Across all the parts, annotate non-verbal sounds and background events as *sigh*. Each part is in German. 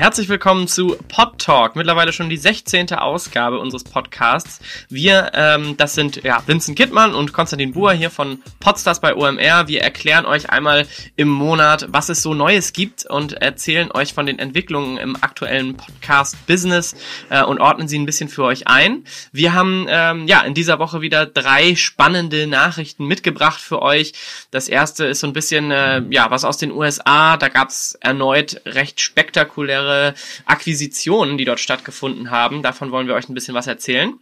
Herzlich willkommen zu Pod Talk, mittlerweile schon die 16. Ausgabe unseres Podcasts. Wir, ähm, das sind ja Vincent Kittmann und Konstantin Buhr hier von Podstars bei OMR. Wir erklären euch einmal im Monat, was es so Neues gibt und erzählen euch von den Entwicklungen im aktuellen Podcast-Business äh, und ordnen sie ein bisschen für euch ein. Wir haben ähm, ja in dieser Woche wieder drei spannende Nachrichten mitgebracht für euch. Das erste ist so ein bisschen äh, ja was aus den USA. Da gab es erneut recht spektakuläre mehrere Akquisitionen, die dort stattgefunden haben. Davon wollen wir euch ein bisschen was erzählen.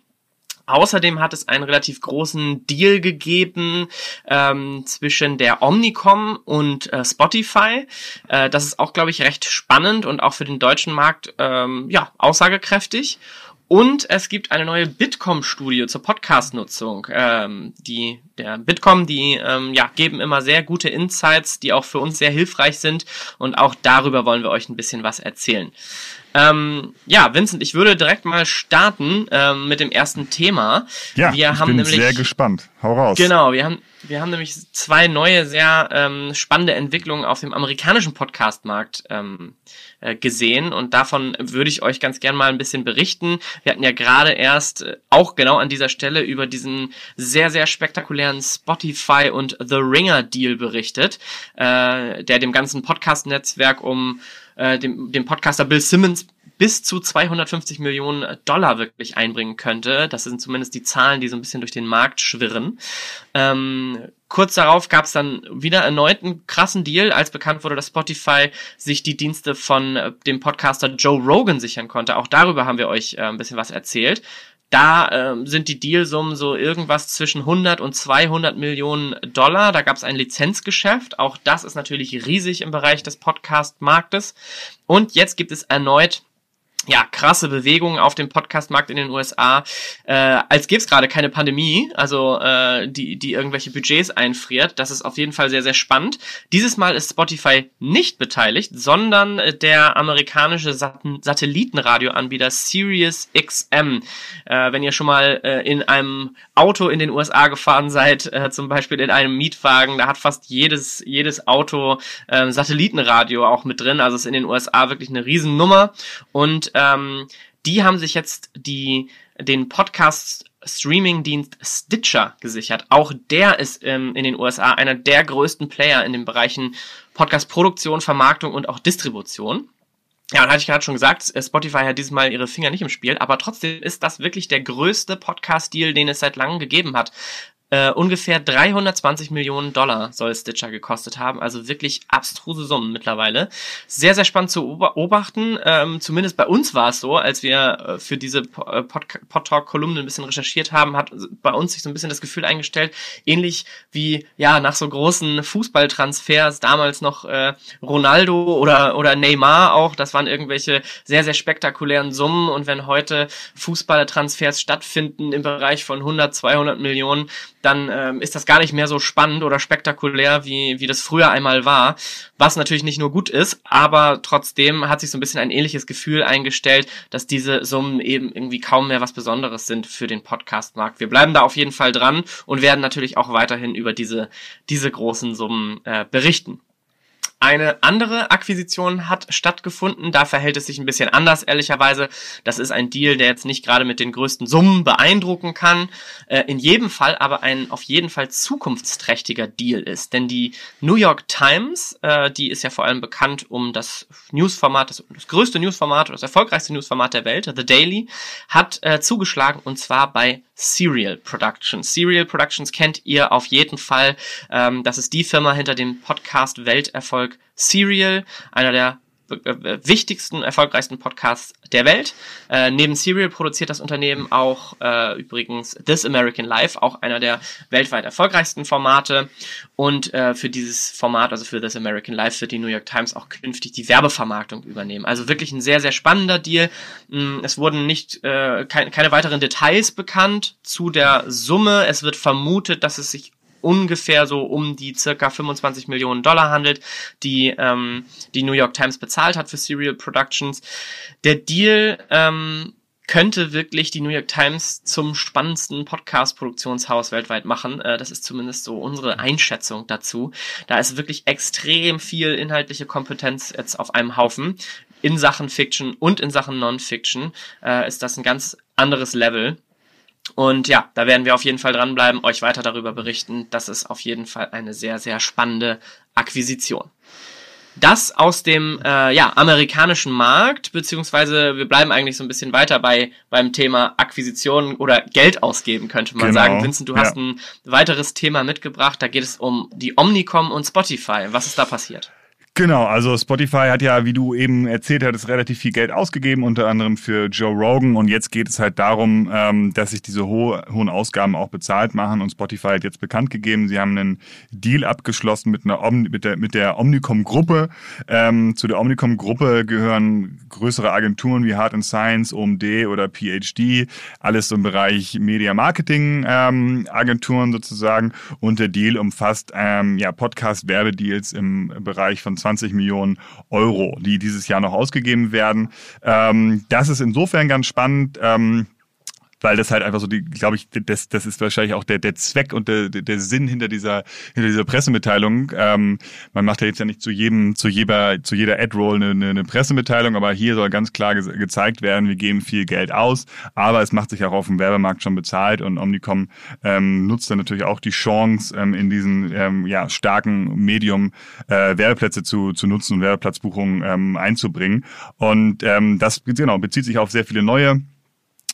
Außerdem hat es einen relativ großen Deal gegeben ähm, zwischen der Omnicom und äh, Spotify. Äh, das ist auch, glaube ich, recht spannend und auch für den deutschen Markt ähm, ja aussagekräftig. Und es gibt eine neue Bitkom-Studie zur Podcast-Nutzung. Ähm, die, der Bitkom, die ähm, ja, geben immer sehr gute Insights, die auch für uns sehr hilfreich sind. Und auch darüber wollen wir euch ein bisschen was erzählen. Ähm, ja, Vincent, ich würde direkt mal starten ähm, mit dem ersten Thema. Ja, wir ich haben bin nämlich, sehr gespannt. Hau raus. Genau, wir haben wir haben nämlich zwei neue, sehr ähm, spannende Entwicklungen auf dem amerikanischen Podcast-Markt ähm, äh, gesehen und davon würde ich euch ganz gern mal ein bisschen berichten. Wir hatten ja gerade erst äh, auch genau an dieser Stelle über diesen sehr, sehr spektakulären Spotify und The Ringer Deal berichtet, äh, der dem ganzen Podcast-Netzwerk um äh, dem, dem Podcaster Bill Simmons bis zu 250 Millionen Dollar wirklich einbringen könnte. Das sind zumindest die Zahlen, die so ein bisschen durch den Markt schwirren. Ähm, kurz darauf gab es dann wieder erneut einen krassen Deal, als bekannt wurde, dass Spotify sich die Dienste von äh, dem Podcaster Joe Rogan sichern konnte. Auch darüber haben wir euch äh, ein bisschen was erzählt. Da ähm, sind die Dealsummen so irgendwas zwischen 100 und 200 Millionen Dollar. Da gab es ein Lizenzgeschäft. Auch das ist natürlich riesig im Bereich des Podcast-Marktes. Und jetzt gibt es erneut ja, krasse Bewegungen auf dem Podcast-Markt in den USA, äh, als gäbe es gerade keine Pandemie, also äh, die, die irgendwelche Budgets einfriert. Das ist auf jeden Fall sehr, sehr spannend. Dieses Mal ist Spotify nicht beteiligt, sondern äh, der amerikanische Sat Satellitenradioanbieter Sirius XM. Äh, wenn ihr schon mal äh, in einem Auto in den USA gefahren seid, äh, zum Beispiel in einem Mietwagen, da hat fast jedes, jedes Auto äh, Satellitenradio auch mit drin. Also ist in den USA wirklich eine Riesennummer. Und ähm, die haben sich jetzt die, den Podcast Streaming-Dienst Stitcher gesichert. Auch der ist ähm, in den USA einer der größten Player in den Bereichen Podcast-Produktion, Vermarktung und auch Distribution. Ja, und hatte ich gerade schon gesagt, äh, Spotify hat dieses Mal ihre Finger nicht im Spiel, aber trotzdem ist das wirklich der größte Podcast-Deal, den es seit langem gegeben hat. Äh, ungefähr 320 Millionen Dollar soll Stitcher gekostet haben, also wirklich abstruse Summen mittlerweile. Sehr, sehr spannend zu beobachten. Ähm, zumindest bei uns war es so, als wir äh, für diese äh, Pod-Talk-Kolumne ein bisschen recherchiert haben, hat bei uns sich so ein bisschen das Gefühl eingestellt, ähnlich wie ja nach so großen Fußballtransfers damals noch äh, Ronaldo oder, oder Neymar auch, das waren irgendwelche sehr, sehr spektakulären Summen und wenn heute Fußballertransfers stattfinden im Bereich von 100, 200 Millionen, dann ähm, ist das gar nicht mehr so spannend oder spektakulär, wie, wie das früher einmal war. Was natürlich nicht nur gut ist, aber trotzdem hat sich so ein bisschen ein ähnliches Gefühl eingestellt, dass diese Summen eben irgendwie kaum mehr was Besonderes sind für den Podcast-Markt. Wir bleiben da auf jeden Fall dran und werden natürlich auch weiterhin über diese, diese großen Summen äh, berichten. Eine andere Akquisition hat stattgefunden. Da verhält es sich ein bisschen anders, ehrlicherweise. Das ist ein Deal, der jetzt nicht gerade mit den größten Summen beeindrucken kann. Äh, in jedem Fall aber ein auf jeden Fall zukunftsträchtiger Deal ist. Denn die New York Times, äh, die ist ja vor allem bekannt um das Newsformat, das, größte Newsformat oder das erfolgreichste Newsformat der Welt, The Daily, hat äh, zugeschlagen und zwar bei Serial Productions. Serial Productions kennt ihr auf jeden Fall. Ähm, das ist die Firma hinter dem Podcast Welterfolg Serial, einer der äh, wichtigsten, erfolgreichsten Podcasts der Welt. Äh, neben Serial produziert das Unternehmen auch äh, übrigens This American Life, auch einer der weltweit erfolgreichsten Formate. Und äh, für dieses Format, also für This American Life, wird die New York Times auch künftig die Werbevermarktung übernehmen. Also wirklich ein sehr, sehr spannender Deal. Mm, es wurden nicht äh, keine, keine weiteren Details bekannt zu der Summe. Es wird vermutet, dass es sich ungefähr so um die circa 25 Millionen Dollar handelt, die ähm, die New York Times bezahlt hat für Serial Productions. Der Deal ähm, könnte wirklich die New York Times zum spannendsten Podcast-Produktionshaus weltweit machen. Äh, das ist zumindest so unsere Einschätzung dazu. Da ist wirklich extrem viel inhaltliche Kompetenz jetzt auf einem Haufen. in Sachen Fiction und in Sachen Non-Fiction äh, ist das ein ganz anderes Level. Und ja, da werden wir auf jeden Fall dranbleiben, euch weiter darüber berichten. Das ist auf jeden Fall eine sehr, sehr spannende Akquisition. Das aus dem äh, ja, amerikanischen Markt, beziehungsweise wir bleiben eigentlich so ein bisschen weiter bei beim Thema Akquisition oder Geld ausgeben, könnte man genau. sagen. Vincent, du ja. hast ein weiteres Thema mitgebracht. Da geht es um die Omnicom und Spotify. Was ist da passiert? Genau, also Spotify hat ja, wie du eben erzählt hattest, relativ viel Geld ausgegeben, unter anderem für Joe Rogan. Und jetzt geht es halt darum, ähm, dass sich diese ho hohen Ausgaben auch bezahlt machen. Und Spotify hat jetzt bekannt gegeben, sie haben einen Deal abgeschlossen mit, einer Om mit der, mit der Omnicom-Gruppe. Ähm, zu der Omnicom-Gruppe gehören größere Agenturen wie Hard Science, OMD oder PhD, alles im Bereich Media Marketing ähm, sozusagen. Und der Deal umfasst ähm, ja Podcast-Werbedeals im Bereich von 20 Millionen Euro, die dieses Jahr noch ausgegeben werden. Ähm, das ist insofern ganz spannend. Ähm, weil das halt einfach so die, glaube ich, das, das ist wahrscheinlich auch der, der Zweck und der, der Sinn hinter dieser, hinter dieser Pressemitteilung. Ähm, man macht ja jetzt ja nicht zu jedem, zu jeder, zu jeder Ad-Roll eine, eine, eine Pressemitteilung, aber hier soll ganz klar ge gezeigt werden, wir geben viel Geld aus, aber es macht sich auch auf dem Werbemarkt schon bezahlt und Omnicom ähm, nutzt dann natürlich auch die Chance, ähm, in diesen ähm, ja, starken Medium äh, Werbeplätze zu, zu nutzen und Werbeplatzbuchungen ähm, einzubringen. Und ähm, das genau bezieht sich auf sehr viele neue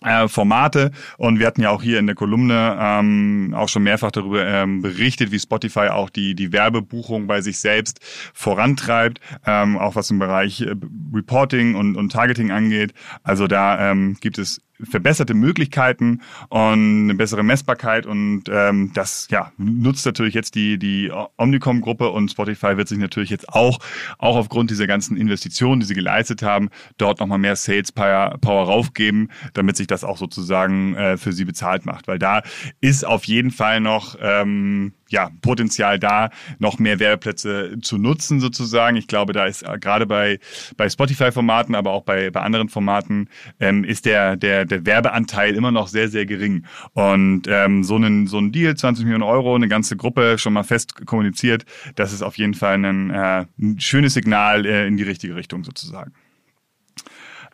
äh, Formate und wir hatten ja auch hier in der Kolumne ähm, auch schon mehrfach darüber ähm, berichtet, wie Spotify auch die die Werbebuchung bei sich selbst vorantreibt, ähm, auch was im Bereich äh, Reporting und, und Targeting angeht. Also da ähm, gibt es verbesserte Möglichkeiten und eine bessere Messbarkeit und ähm, das ja nutzt natürlich jetzt die die Omnicom Gruppe und Spotify wird sich natürlich jetzt auch auch aufgrund dieser ganzen Investitionen, die sie geleistet haben, dort nochmal mehr Sales Power, Power raufgeben, damit sich das auch sozusagen äh, für sie bezahlt macht, weil da ist auf jeden Fall noch ähm, ja, Potenzial da, noch mehr Werbeplätze zu nutzen sozusagen. Ich glaube, da ist äh, gerade bei, bei Spotify-Formaten, aber auch bei, bei anderen Formaten, ähm, ist der, der, der Werbeanteil immer noch sehr, sehr gering. Und ähm, so, einen, so ein Deal, 20 Millionen Euro, eine ganze Gruppe schon mal fest kommuniziert, das ist auf jeden Fall ein, äh, ein schönes Signal äh, in die richtige Richtung sozusagen.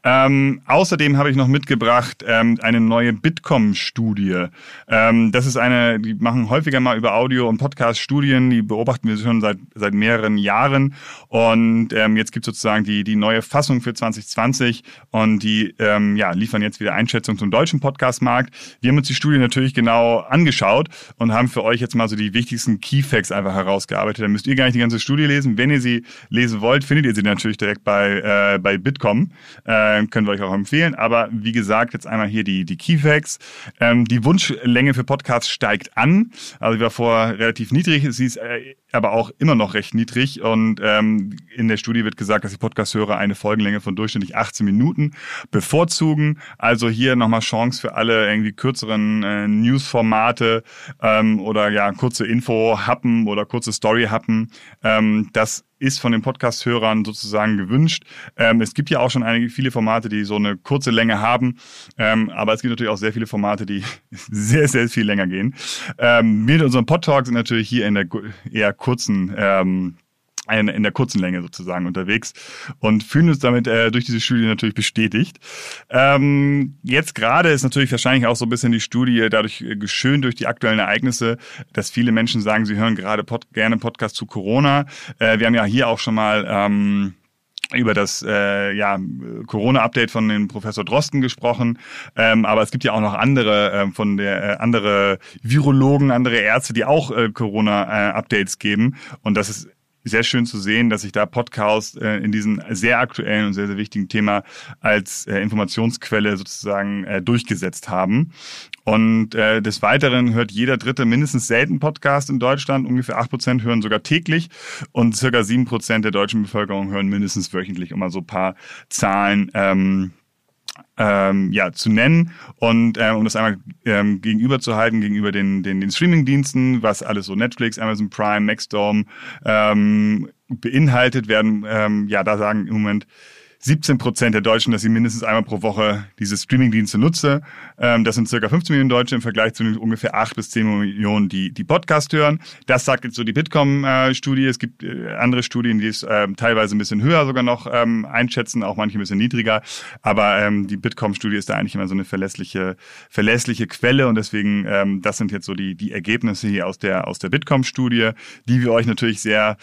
Ähm, außerdem habe ich noch mitgebracht ähm, eine neue Bitkom-Studie. Ähm, das ist eine, die machen häufiger mal über Audio- und Podcast-Studien, die beobachten wir schon seit, seit mehreren Jahren. Und ähm, jetzt gibt es sozusagen die, die neue Fassung für 2020 und die ähm, ja, liefern jetzt wieder Einschätzung zum deutschen Podcast-Markt. Wir haben uns die Studie natürlich genau angeschaut und haben für euch jetzt mal so die wichtigsten Keyfacts einfach herausgearbeitet. Da müsst ihr gar nicht die ganze Studie lesen. Wenn ihr sie lesen wollt, findet ihr sie natürlich direkt bei, äh, bei Bitkom. Äh, äh, können wir euch auch empfehlen. Aber wie gesagt, jetzt einmal hier die, die Keyfacts. Ähm, die Wunschlänge für Podcasts steigt an. Also die war vorher relativ niedrig, sie ist äh, aber auch immer noch recht niedrig. Und ähm, in der Studie wird gesagt, dass die Podcast-Hörer eine Folgenlänge von durchschnittlich 18 Minuten bevorzugen. Also hier nochmal Chance für alle irgendwie kürzeren äh, News-Formate ähm, oder ja kurze Info-Happen oder kurze Story-Happen. Ähm, das ist von den Podcast-Hörern sozusagen gewünscht. Ähm, es gibt ja auch schon einige viele Formate, die so eine kurze Länge haben, ähm, aber es gibt natürlich auch sehr viele Formate, die *laughs* sehr, sehr viel länger gehen. Ähm, wir in unserem Pod-Talk sind natürlich hier in der eher kurzen ähm, in der kurzen Länge sozusagen unterwegs und fühlen uns damit äh, durch diese Studie natürlich bestätigt. Ähm, jetzt gerade ist natürlich wahrscheinlich auch so ein bisschen die Studie dadurch äh, geschönt durch die aktuellen Ereignisse, dass viele Menschen sagen, sie hören gerade Pod gerne Podcast zu Corona. Äh, wir haben ja hier auch schon mal ähm, über das äh, ja, Corona-Update von dem Professor Drosten gesprochen, ähm, aber es gibt ja auch noch andere äh, von der äh, andere Virologen, andere Ärzte, die auch äh, Corona-Updates geben und das ist sehr schön zu sehen, dass sich da Podcasts äh, in diesem sehr aktuellen und sehr, sehr wichtigen Thema als äh, Informationsquelle sozusagen äh, durchgesetzt haben. Und äh, des Weiteren hört jeder Dritte mindestens selten Podcast in Deutschland. Ungefähr acht Prozent hören sogar täglich und circa sieben Prozent der deutschen Bevölkerung hören mindestens wöchentlich, um mal so paar Zahlen ähm, ähm, ja, zu nennen. Und ähm, um das einmal ähm, gegenüber zu halten, gegenüber den, den, den Streaming-Diensten, was alles so Netflix, Amazon Prime, Maxdome ähm, beinhaltet werden, ähm, ja, da sagen im Moment 17 Prozent der Deutschen, dass sie mindestens einmal pro Woche diese Streamingdienste nutze. Ähm, das sind circa 15 Millionen Deutsche im Vergleich zu ungefähr 8 bis 10 Millionen, die die Podcast hören. Das sagt jetzt so die Bitkom-Studie. Es gibt äh, andere Studien, die es ähm, teilweise ein bisschen höher sogar noch ähm, einschätzen, auch manche ein bisschen niedriger. Aber ähm, die Bitkom-Studie ist da eigentlich immer so eine verlässliche, verlässliche Quelle und deswegen, ähm, das sind jetzt so die, die Ergebnisse hier aus der, aus der Bitkom-Studie, die wir euch natürlich sehr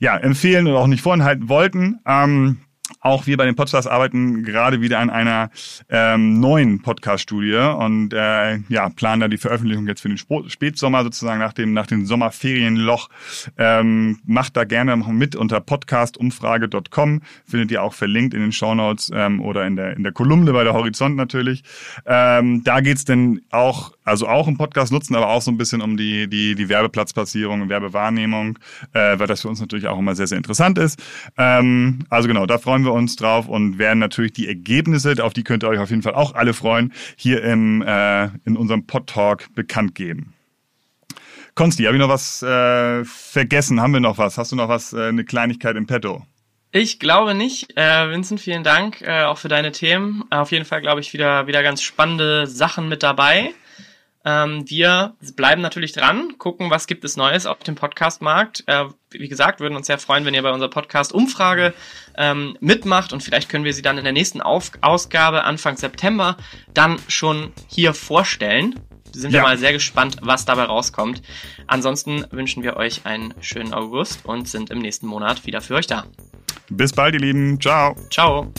ja, empfehlen und auch nicht vorenthalten wollten. Ähm, auch wir bei den Podcasts arbeiten gerade wieder an einer ähm, neuen Podcast-Studie und äh, ja, planen da die Veröffentlichung jetzt für den Spätsommer sozusagen nach dem, nach dem Sommerferienloch. Ähm, macht da gerne mit unter podcastumfrage.com. Findet ihr auch verlinkt in den Shownotes ähm, oder in der, in der Kolumne bei der Horizont natürlich. Ähm, da geht's denn auch, also auch im Podcast nutzen, aber auch so ein bisschen um die, die, die Werbeplatzplatzierung, Werbewahrnehmung, äh, weil das für uns natürlich auch immer sehr, sehr interessant ist. Ähm, also genau, da freuen wir uns drauf und werden natürlich die Ergebnisse, auf die könnt ihr euch auf jeden Fall auch alle freuen, hier im, äh, in unserem Pod Talk bekannt geben. Konsti, habe ich noch was äh, vergessen? Haben wir noch was? Hast du noch was, äh, eine Kleinigkeit im Petto? Ich glaube nicht. Äh, Vincent, vielen Dank äh, auch für deine Themen. Auf jeden Fall, glaube ich, wieder, wieder ganz spannende Sachen mit dabei. Ähm, wir bleiben natürlich dran, gucken, was gibt es Neues auf dem Podcast-Markt. Äh, wie gesagt, würden uns sehr freuen, wenn ihr bei unserer Podcast-Umfrage ähm, mitmacht und vielleicht können wir sie dann in der nächsten Auf Ausgabe Anfang September dann schon hier vorstellen. Sind ja. wir mal sehr gespannt, was dabei rauskommt. Ansonsten wünschen wir euch einen schönen August und sind im nächsten Monat wieder für euch da. Bis bald, ihr Lieben. Ciao. Ciao.